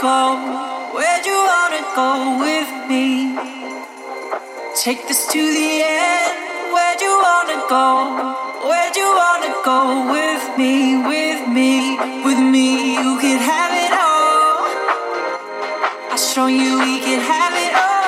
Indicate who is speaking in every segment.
Speaker 1: go? Where do you wanna go with me? Take this to the end. Where do you wanna go? Where do you wanna go with me? With me, with me, you can have it all. I'll show you we can have it all.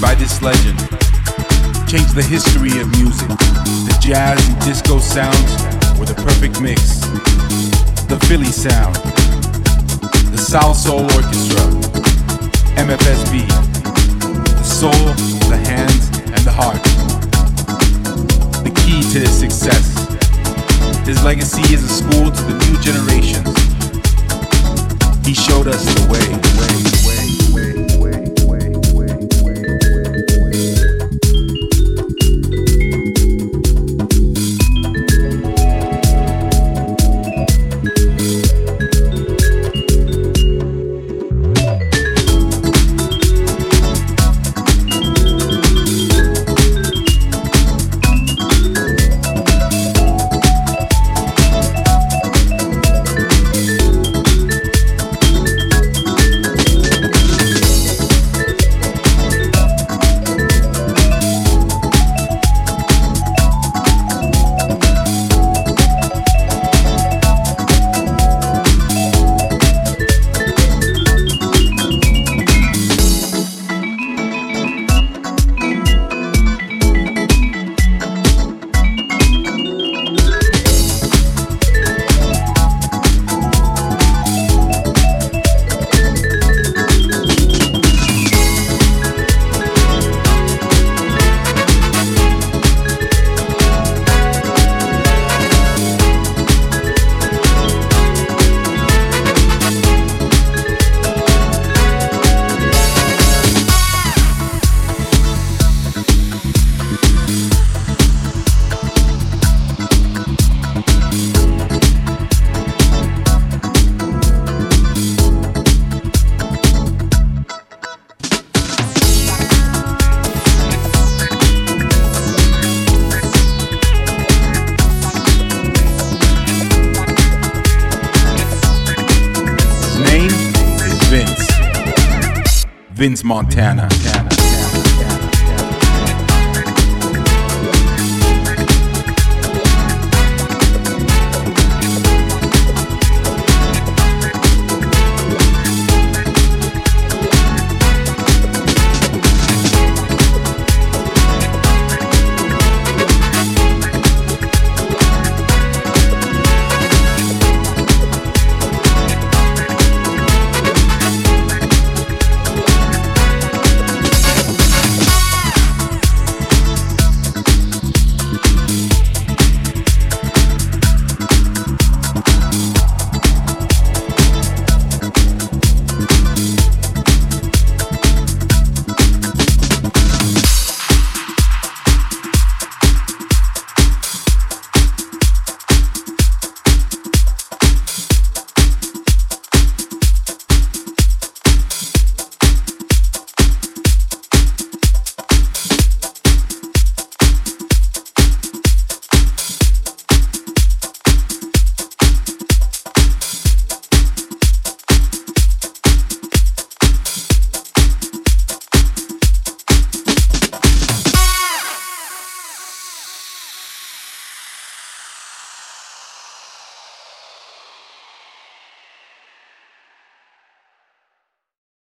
Speaker 2: by this legend changed the history of music. The jazz and disco sounds were the perfect mix. The Philly sound, the Salsoul Orchestra, MFSB, the soul, the hands, and the heart. The key to his success. His legacy is a school to the new generations. He showed us the way, way, way. Vince Montana. Montana.